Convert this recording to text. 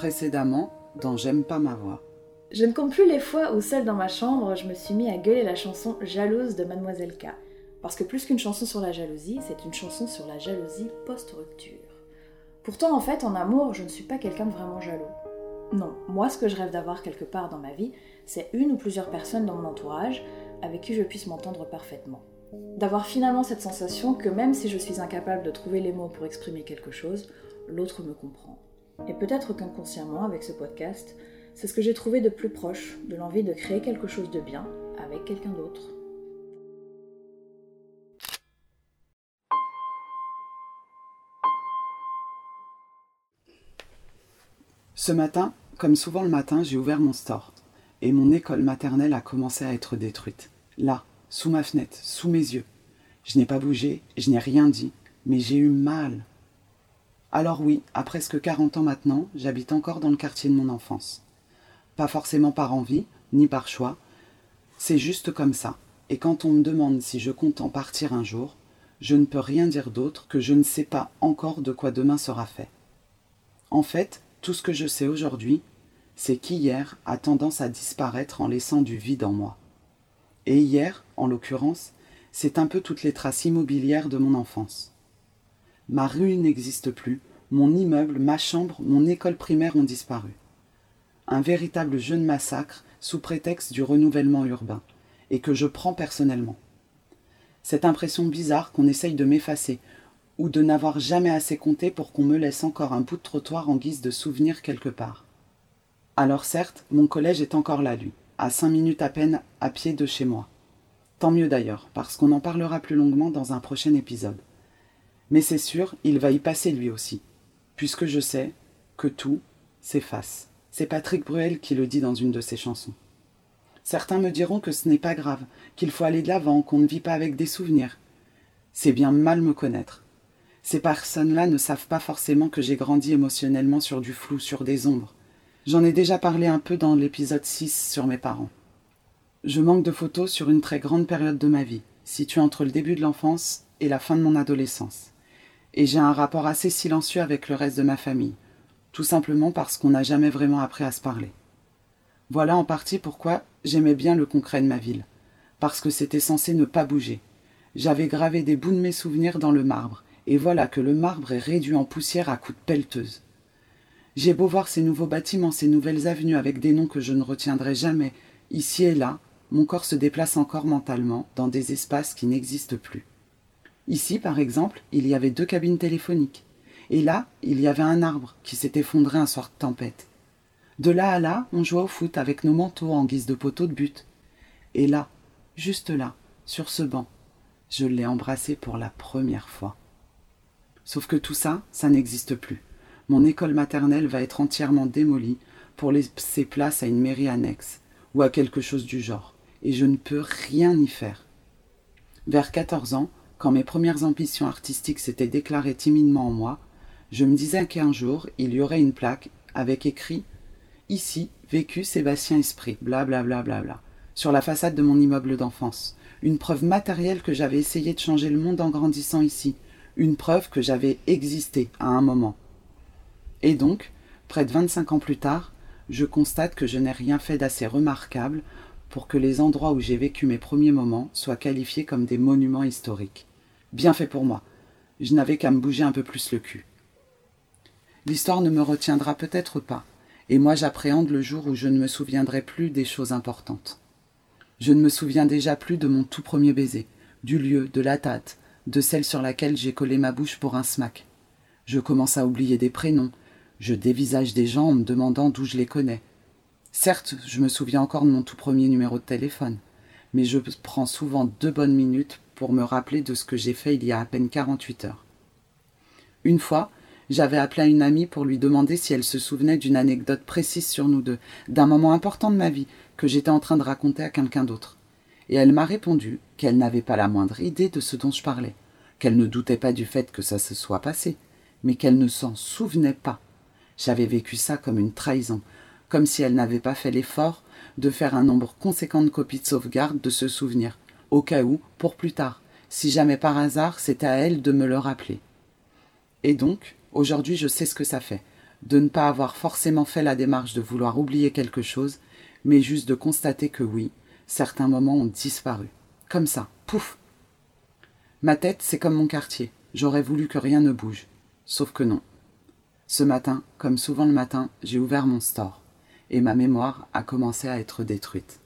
Précédemment, dans J'aime pas ma voix. Je ne compte plus les fois où, seule dans ma chambre, je me suis mis à gueuler la chanson Jalouse de Mademoiselle K. Parce que plus qu'une chanson sur la jalousie, c'est une chanson sur la jalousie post-rupture. Pourtant, en fait, en amour, je ne suis pas quelqu'un de vraiment jaloux. Non, moi, ce que je rêve d'avoir quelque part dans ma vie, c'est une ou plusieurs personnes dans mon entourage avec qui je puisse m'entendre parfaitement. D'avoir finalement cette sensation que même si je suis incapable de trouver les mots pour exprimer quelque chose, l'autre me comprend. Et peut-être qu'inconsciemment, avec ce podcast, c'est ce que j'ai trouvé de plus proche de l'envie de créer quelque chose de bien avec quelqu'un d'autre. Ce matin, comme souvent le matin, j'ai ouvert mon store. Et mon école maternelle a commencé à être détruite. Là, sous ma fenêtre, sous mes yeux. Je n'ai pas bougé, je n'ai rien dit, mais j'ai eu mal. Alors oui, à presque 40 ans maintenant, j'habite encore dans le quartier de mon enfance. Pas forcément par envie, ni par choix. C'est juste comme ça. Et quand on me demande si je compte en partir un jour, je ne peux rien dire d'autre que je ne sais pas encore de quoi demain sera fait. En fait, tout ce que je sais aujourd'hui, c'est qu'hier a tendance à disparaître en laissant du vide en moi. Et hier, en l'occurrence, c'est un peu toutes les traces immobilières de mon enfance. Ma rue n'existe plus, mon immeuble, ma chambre, mon école primaire ont disparu. Un véritable jeu de massacre sous prétexte du renouvellement urbain, et que je prends personnellement. Cette impression bizarre qu'on essaye de m'effacer, ou de n'avoir jamais assez compté pour qu'on me laisse encore un bout de trottoir en guise de souvenir quelque part. Alors certes, mon collège est encore là, lui, à cinq minutes à peine à pied de chez moi. Tant mieux d'ailleurs, parce qu'on en parlera plus longuement dans un prochain épisode. Mais c'est sûr, il va y passer lui aussi, puisque je sais que tout s'efface. C'est Patrick Bruel qui le dit dans une de ses chansons. Certains me diront que ce n'est pas grave, qu'il faut aller de l'avant, qu'on ne vit pas avec des souvenirs. C'est bien mal me connaître. Ces personnes-là ne savent pas forcément que j'ai grandi émotionnellement sur du flou, sur des ombres. J'en ai déjà parlé un peu dans l'épisode 6 sur mes parents. Je manque de photos sur une très grande période de ma vie, située entre le début de l'enfance et la fin de mon adolescence. Et j'ai un rapport assez silencieux avec le reste de ma famille, tout simplement parce qu'on n'a jamais vraiment appris à se parler. Voilà en partie pourquoi j'aimais bien le concret de ma ville, parce que c'était censé ne pas bouger. J'avais gravé des bouts de mes souvenirs dans le marbre, et voilà que le marbre est réduit en poussière à coups de pelleteuse. J'ai beau voir ces nouveaux bâtiments, ces nouvelles avenues avec des noms que je ne retiendrai jamais, ici et là, mon corps se déplace encore mentalement dans des espaces qui n'existent plus. Ici, par exemple, il y avait deux cabines téléphoniques. Et là, il y avait un arbre qui s'est effondré un soir de tempête. De là à là, on jouait au foot avec nos manteaux en guise de poteau de but. Et là, juste là, sur ce banc, je l'ai embrassé pour la première fois. Sauf que tout ça, ça n'existe plus. Mon école maternelle va être entièrement démolie pour laisser place à une mairie annexe ou à quelque chose du genre, et je ne peux rien y faire. Vers 14 ans, quand mes premières ambitions artistiques s'étaient déclarées timidement en moi, je me disais qu'un jour il y aurait une plaque avec écrit Ici, vécu Sébastien Esprit, bla bla bla bla bla, sur la façade de mon immeuble d'enfance. Une preuve matérielle que j'avais essayé de changer le monde en grandissant ici, une preuve que j'avais existé à un moment. Et donc, près de 25 ans plus tard, je constate que je n'ai rien fait d'assez remarquable pour que les endroits où j'ai vécu mes premiers moments soient qualifiés comme des monuments historiques. Bien fait pour moi. Je n'avais qu'à me bouger un peu plus le cul. L'histoire ne me retiendra peut-être pas, et moi j'appréhende le jour où je ne me souviendrai plus des choses importantes. Je ne me souviens déjà plus de mon tout premier baiser, du lieu, de la date, de celle sur laquelle j'ai collé ma bouche pour un smack. Je commence à oublier des prénoms, je dévisage des gens en me demandant d'où je les connais. Certes, je me souviens encore de mon tout premier numéro de téléphone, mais je prends souvent deux bonnes minutes pour me rappeler de ce que j'ai fait il y a à peine 48 heures. Une fois, j'avais appelé une amie pour lui demander si elle se souvenait d'une anecdote précise sur nous deux, d'un moment important de ma vie que j'étais en train de raconter à quelqu'un d'autre et elle m'a répondu qu'elle n'avait pas la moindre idée de ce dont je parlais, qu'elle ne doutait pas du fait que ça se soit passé, mais qu'elle ne s'en souvenait pas. J'avais vécu ça comme une trahison, comme si elle n'avait pas fait l'effort de faire un nombre conséquent de copies de sauvegarde de ce souvenir, au cas où, pour plus tard, si jamais par hasard c'était à elle de me le rappeler. Et donc, aujourd'hui je sais ce que ça fait, de ne pas avoir forcément fait la démarche de vouloir oublier quelque chose, mais juste de constater que oui, certains moments ont disparu. Comme ça, pouf. Ma tête, c'est comme mon quartier. J'aurais voulu que rien ne bouge. Sauf que non. Ce matin, comme souvent le matin, j'ai ouvert mon store, et ma mémoire a commencé à être détruite.